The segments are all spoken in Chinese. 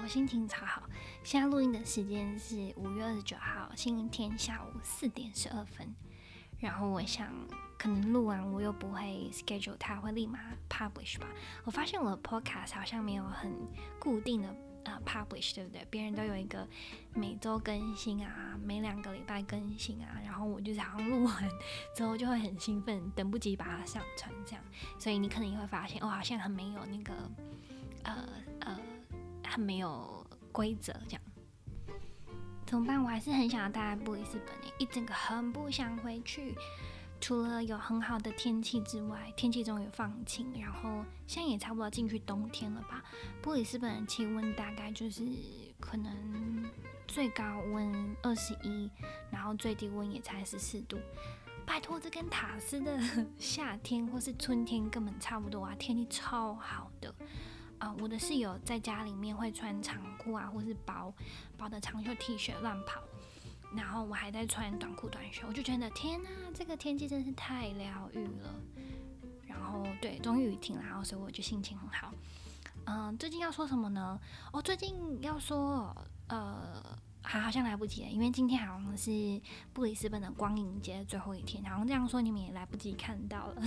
我心情超好。现在录音的时间是五月二十九号星期天下午四点十二分。然后我想，可能录完我又不会 schedule 它会立马 publish 吧。我发现我的 podcast 好像没有很固定的呃 publish，对不对？别人都有一个每周更新啊，每两个礼拜更新啊。然后我就是好像录完之后就会很兴奋，等不及把它上传这样。所以你可能也会发现，我好像很没有那个。呃呃，很没有规则，这样怎么办？我还是很想要待在布里斯本诶，一整个很不想回去。除了有很好的天气之外，天气终于放晴，然后现在也差不多进去冬天了吧？布里斯本的气温大概就是可能最高温二十一，然后最低温也才十四度。拜托，这跟塔斯的夏天或是春天根本差不多啊！天气超好的。啊、我的室友在家里面会穿长裤啊，或是薄薄的长袖 T 恤乱跑，然后我还在穿短裤短袖，我就觉得天呐，这个天气真是太疗愈了。然后对，终于雨停了，然后所以我就心情很好。嗯、最近要说什么呢？哦，最近要说，呃，还好像来不及了，因为今天好像是布里斯本的光影节最后一天，好像这样说你们也来不及看到了。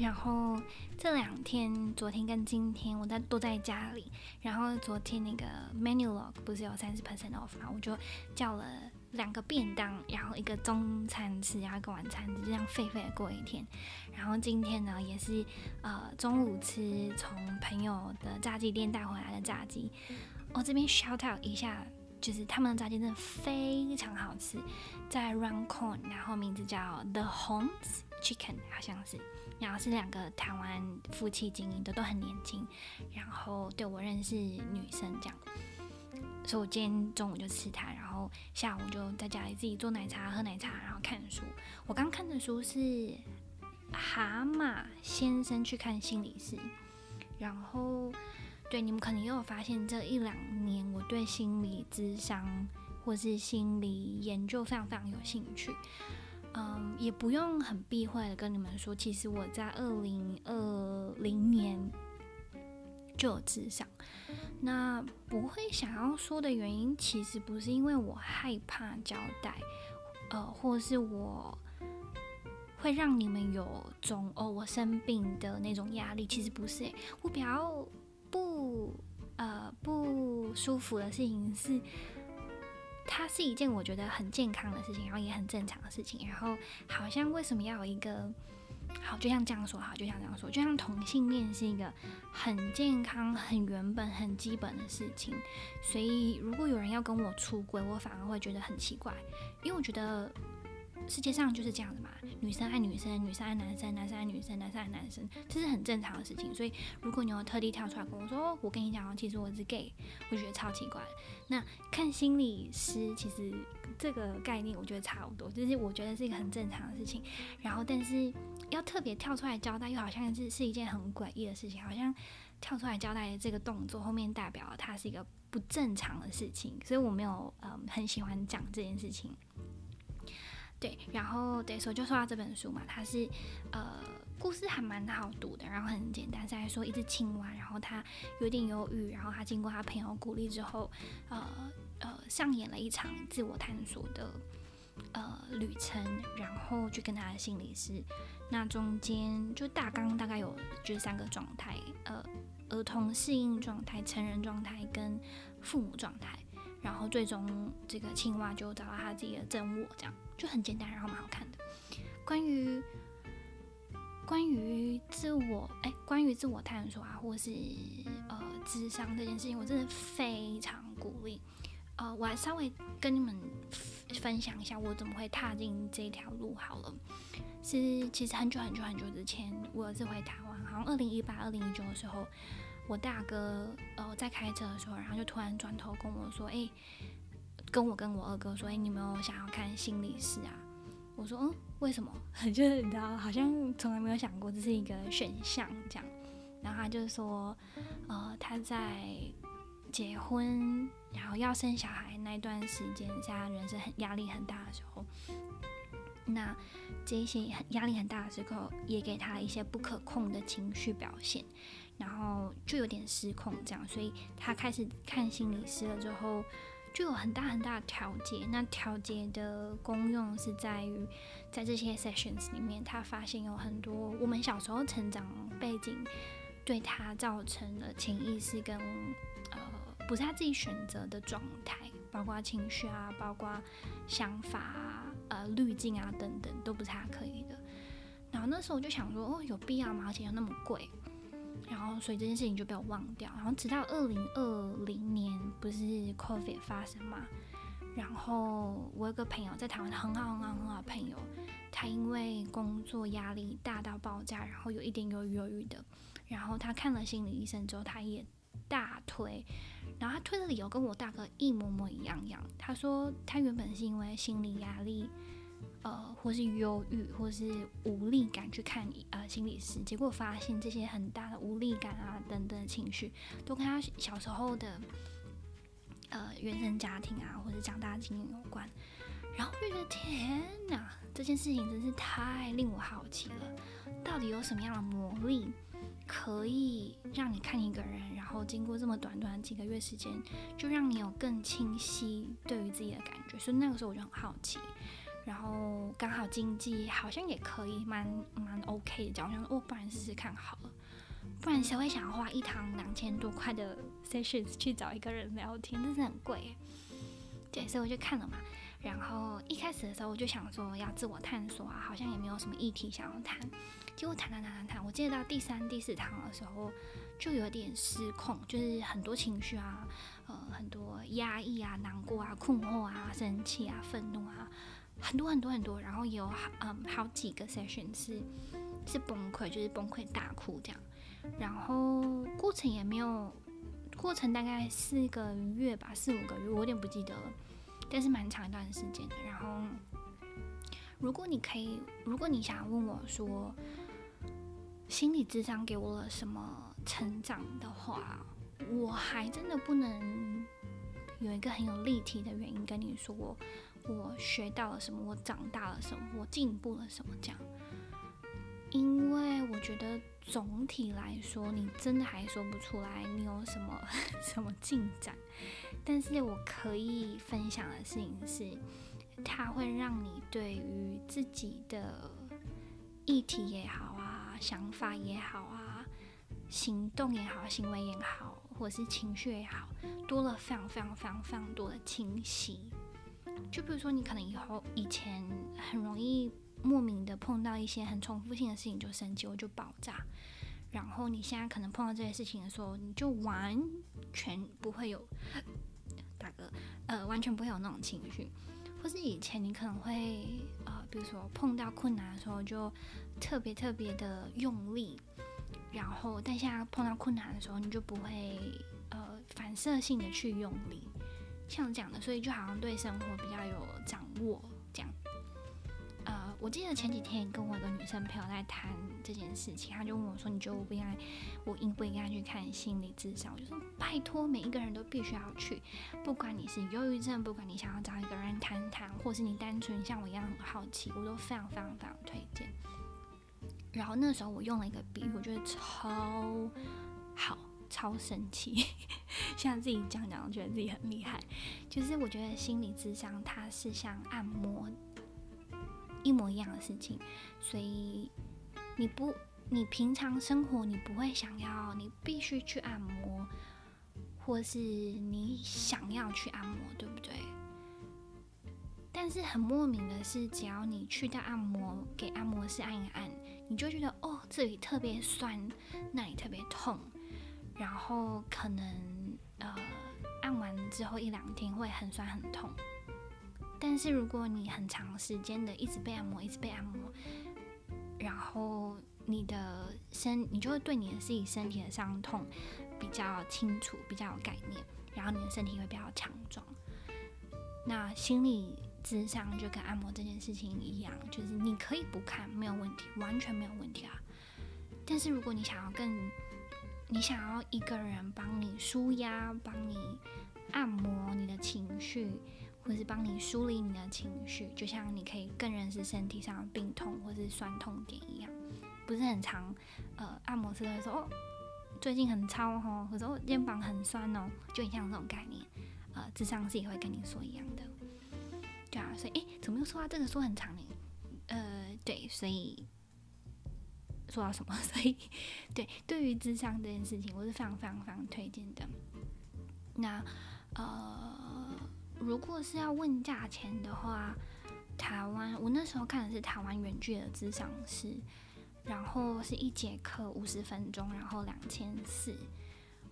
然后这两天，昨天跟今天，我在都在家里。然后昨天那个 Menulog 不是有三十 percent off 嘛，我就叫了两个便当，然后一个中餐吃，然后一个晚餐吃，就这样废废的过一天。然后今天呢，也是呃中午吃从朋友的炸鸡店带回来的炸鸡。我这边 shout out 一下，就是他们的炸鸡真的非常好吃，在 Runcorn，然后名字叫 The Homes Chicken，好像是。然后是两个台湾夫妻经营的，都很年轻。然后对我认识女生这样，所以我今天中午就吃它，然后下午就在家里自己做奶茶、喝奶茶，然后看书。我刚看的书是《蛤蟆先生去看心理师》。然后对你们可能也有发现，这一两年我对心理智商或是心理研究非常非常有兴趣。嗯，也不用很避讳的跟你们说，其实我在二零二零年就有智商。那不会想要说的原因，其实不是因为我害怕交代，呃，或是我会让你们有种哦我生病的那种压力，其实不是欸。我比较不呃不舒服的事情是。它是一件我觉得很健康的事情，然后也很正常的事情。然后好像为什么要有一个好，就像这样说好，就像这样说，就像同性恋是一个很健康、很原本、很基本的事情。所以如果有人要跟我出轨，我反而会觉得很奇怪，因为我觉得。世界上就是这样的嘛，女生爱女生，女生爱男生，男生爱女生，男生爱男生，这是很正常的事情。所以，如果你有特地跳出来跟我说，我跟你讲，其实我是 gay，我觉得超奇怪。那看心理师，其实这个概念我觉得差不多，就是我觉得是一个很正常的事情。然后，但是要特别跳出来交代，又好像是是一件很诡异的事情，好像跳出来交代的这个动作后面代表了它是一个不正常的事情，所以我没有嗯很喜欢讲这件事情。对，然后对，所以就说到这本书嘛，它是呃故事还蛮好读的，然后很简单，是来说一只青蛙，然后它有点忧郁，然后它经过他朋友鼓励之后，呃呃上演了一场自我探索的呃旅程，然后去跟他的心理师，那中间就大纲大概有就是三个状态，呃儿童适应状态、成人状态跟父母状态。然后最终这个青蛙就找到他自己的真我，这样就很简单，然后蛮好看的。关于关于自我，哎，关于自我探索啊，或是呃智商这件事情，我真的非常鼓励。呃，我还稍微跟你们分享一下我怎么会踏进这条路好了。是其实很久很久很久之前，我有一次回台湾，好像二零一八、二零一九的时候。我大哥呃在开车的时候，然后就突然转头跟我说：“哎、跟我跟我二哥说，哎、欸，你们有想要看心理师啊？”我说：“嗯，为什么？就是你知道，好像从来没有想过这是一个选项这样。”然后他就说：“呃，他在结婚，然后要生小孩那段时间，现在人生很压力很大的时候，那这些很压力很大的时候，也给他一些不可控的情绪表现。”然后就有点失控这样，所以他开始看心理师了之后，就有很大很大的调节。那调节的功用是在于，在这些 sessions 里面，他发现有很多我们小时候成长背景对他造成的潜意识跟呃不是他自己选择的状态，包括情绪啊，包括想法啊，呃滤镜啊等等，都不是他可以的。然后那时候我就想说，哦，有必要吗？而且又那么贵。然后所以这件事情就被我忘掉。然后直到二零二零年，不是 COVID 发生嘛？然后我有个朋友在台湾很好很好很好的朋友，他因为工作压力大到爆炸，然后有一点忧郁忧郁的。然后他看了心理医生之后，他也大推。然后他推的理由跟我大哥一模模一样样。他说他原本是因为心理压力。呃，或是忧郁，或是无力感去看呃心理师，结果发现这些很大的无力感啊等等情绪，都跟他小时候的呃原生家庭啊，或者长大经验有关。然后就觉得天哪，这件事情真是太令我好奇了，到底有什么样的魔力可以让你看一个人，然后经过这么短短几个月时间，就让你有更清晰对于自己的感觉？所以那个时候我就很好奇。然后刚好经济好像也可以，蛮蛮 OK 的，我想说哦，不然试试看好了，不然谁会想花一堂两千多块的 sessions 去找一个人聊天，真是很贵。对，所以我就看了嘛。然后一开始的时候我就想说要自我探索啊，好像也没有什么议题想要谈。结果谈谈谈谈谈，我记得到第三、第四堂的时候就有点失控，就是很多情绪啊，呃，很多压抑啊、难过啊、困惑啊、生气啊、愤怒啊。很多很多很多，然后有好嗯好几个 session 是是崩溃，就是崩溃大哭这样，然后过程也没有，过程大概四个月吧，四五个月，我有点不记得了，但是蛮长一段时间的。然后如果你可以，如果你想问我说，心理智商给我了什么成长的话，我还真的不能有一个很有立体的原因跟你说。我学到了什么？我长大了什么？我进步了什么？这样，因为我觉得总体来说，你真的还说不出来你有什么 什么进展。但是我可以分享的事情是，它会让你对于自己的议题也好啊，想法也好啊，行动也好，行为也好，或者是情绪也好，多了非常非常非常非常多的清晰。就比如说，你可能以后以前很容易莫名的碰到一些很重复性的事情就生气，我就爆炸。然后你现在可能碰到这些事情的时候，你就完全不会有大哥呃，完全不会有那种情绪。或是以前你可能会呃，比如说碰到困难的时候就特别特别的用力，然后但现在碰到困难的时候，你就不会呃反射性的去用力。像这样的，所以就好像对生活比较有掌握这样。呃，我记得前几天跟我一个女生朋友在谈这件事情，她就问我说：“你觉得我不应该，我应不应该去看心理咨商？”我就说：“拜托，每一个人都必须要去，不管你是忧郁症，不管你想要找一个人谈谈，或是你单纯像我一样很好奇，我都非常非常非常推荐。”然后那时候我用了一个比喻，我觉得超好。超神奇，现在自己讲讲，觉得自己很厉害。就是我觉得心理智商它是像按摩一模一样的事情，所以你不，你平常生活你不会想要，你必须去按摩，或是你想要去按摩，对不对？但是很莫名的是，只要你去到按摩，给按摩师按一按，你就觉得哦，这里特别酸，那里特别痛。然后可能呃按完之后一两天会很酸很痛，但是如果你很长时间的一直被按摩，一直被按摩，然后你的身你就会对你的自己身体的伤痛比较清楚，比较有概念，然后你的身体会比较强壮。那心理智商就跟按摩这件事情一样，就是你可以不看没有问题，完全没有问题啊。但是如果你想要更你想要一个人帮你舒压，帮你按摩你的情绪，或是帮你梳理你的情绪，就像你可以更认识身体上的病痛或是酸痛点一样，不是很常，呃，按摩师都会说哦，最近很操哦，或者我肩膀很酸哦，就很像这种概念。呃，智商师也会跟你说一样的。对啊，所以诶，怎么又说到这个说很长呢？呃，对，所以说到什么？所以对，对于智商这件事情，我是非常非常非常推荐的。那呃，如果是要问价钱的话，台湾我那时候看的是台湾原剧的智商是，然后是一节课五十分钟，然后两千四。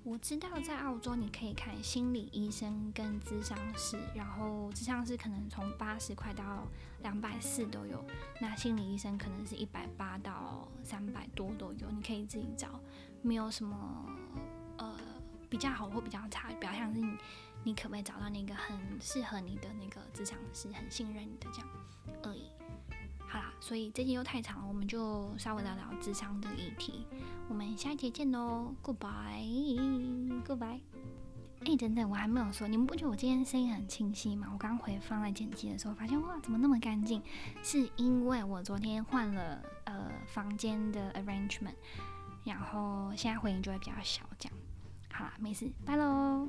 我知道在澳洲你可以看心理医生跟咨商师，然后咨商师可能从八十块到两百四都有，那心理医生可能是一百八到三百多都有，你可以自己找，没有什么呃比较好或比较差，比较像是你你可不可以找到那个很适合你的那个咨商师，很信任你的这样而已。好啦，所以这集又太长了，我们就稍微聊聊咨商的议题。我们下一节见喽，Goodbye goodbye。诶。等等，我还没有说，你们不觉得我今天声音很清晰吗？我刚回放在剪辑的时候，发现哇，怎么那么干净？是因为我昨天换了呃房间的 arrangement，然后现在回音就会比较小，这样。好啦，没事，拜喽。